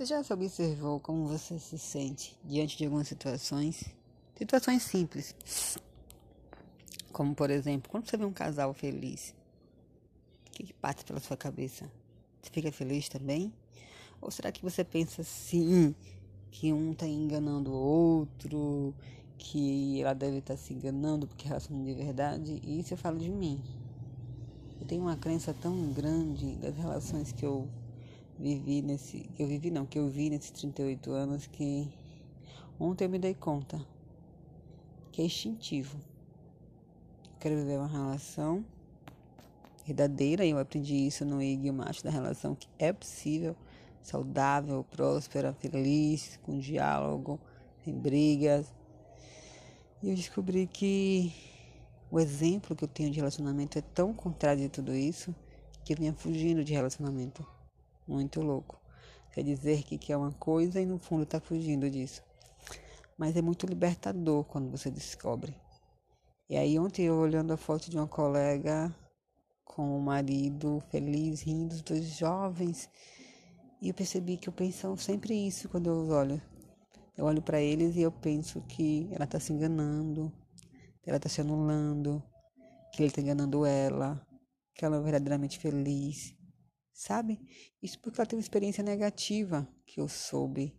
Você já se observou como você se sente diante de algumas situações? Situações simples. Como, por exemplo, quando você vê um casal feliz, o que, que passa pela sua cabeça? Você fica feliz também? Ou será que você pensa assim, que um está enganando o outro, que ela deve estar tá se enganando porque relaciona de verdade? E isso eu falo de mim. Eu tenho uma crença tão grande das relações que eu vivi nesse. Que eu vivi não, que eu vi nesses 38 anos que ontem eu me dei conta que é instintivo. quero viver uma relação verdadeira, e eu aprendi isso no IG Macho da relação, que é possível, saudável, próspera, feliz, com diálogo, sem brigas. E eu descobri que o exemplo que eu tenho de relacionamento é tão contrário de tudo isso que eu vinha fugindo de relacionamento. Muito louco. Quer dizer que quer uma coisa e no fundo está fugindo disso. Mas é muito libertador quando você descobre. E aí ontem eu olhando a foto de uma colega com o marido feliz, rindo, os dois jovens, e eu percebi que eu penso sempre isso quando eu olho. Eu olho para eles e eu penso que ela está se enganando, ela está se anulando, que ele está enganando ela, que ela é verdadeiramente feliz. Sabe? Isso porque ela teve uma experiência negativa que eu soube.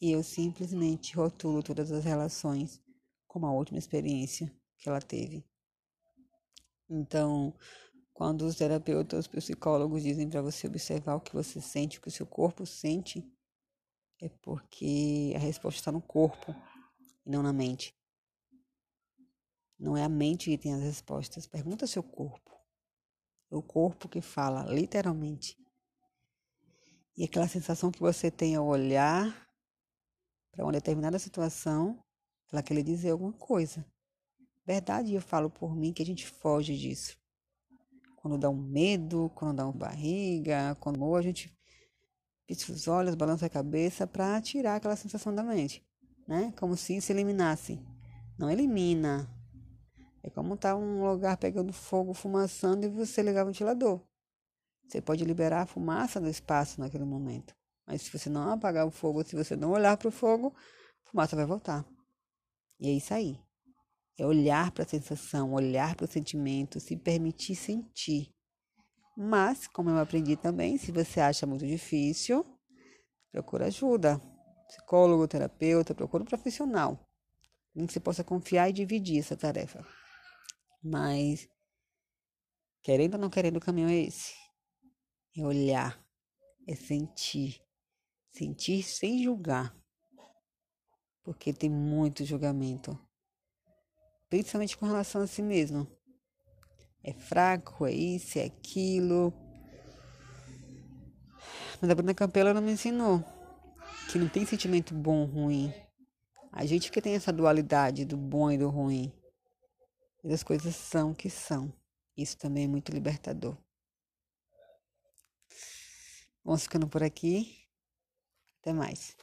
E eu simplesmente rotulo todas as relações como a última experiência que ela teve. Então, quando os terapeutas, os psicólogos dizem para você observar o que você sente, o que o seu corpo sente, é porque a resposta está no corpo e não na mente. Não é a mente que tem as respostas. Pergunta ao seu corpo o corpo que fala, literalmente. E aquela sensação que você tem ao olhar para uma determinada situação, ela quer lhe dizer alguma coisa. Verdade, eu falo por mim que a gente foge disso. Quando dá um medo, quando dá uma barriga, quando a gente pisca os olhos, balança a cabeça para tirar aquela sensação da mente, né? Como se se eliminasse. Não elimina, é como estar tá um lugar pegando fogo, fumaçando e você ligar o ventilador. Você pode liberar a fumaça do espaço naquele momento. Mas se você não apagar o fogo, se você não olhar para o fogo, a fumaça vai voltar. E é isso aí. É olhar para a sensação, olhar para o sentimento, se permitir sentir. Mas, como eu aprendi também, se você acha muito difícil, procura ajuda. Psicólogo, terapeuta, procura um profissional. Em que você possa confiar e dividir essa tarefa. Mas, querendo ou não querendo, o caminho é esse. É olhar, é sentir. Sentir sem julgar. Porque tem muito julgamento. Principalmente com relação a si mesmo. É fraco, é isso, é aquilo. Mas a Bruna Campela não me ensinou que não tem sentimento bom ou ruim. A gente que tem essa dualidade do bom e do ruim. E as coisas são o que são. Isso também é muito libertador. Vamos ficando por aqui. Até mais.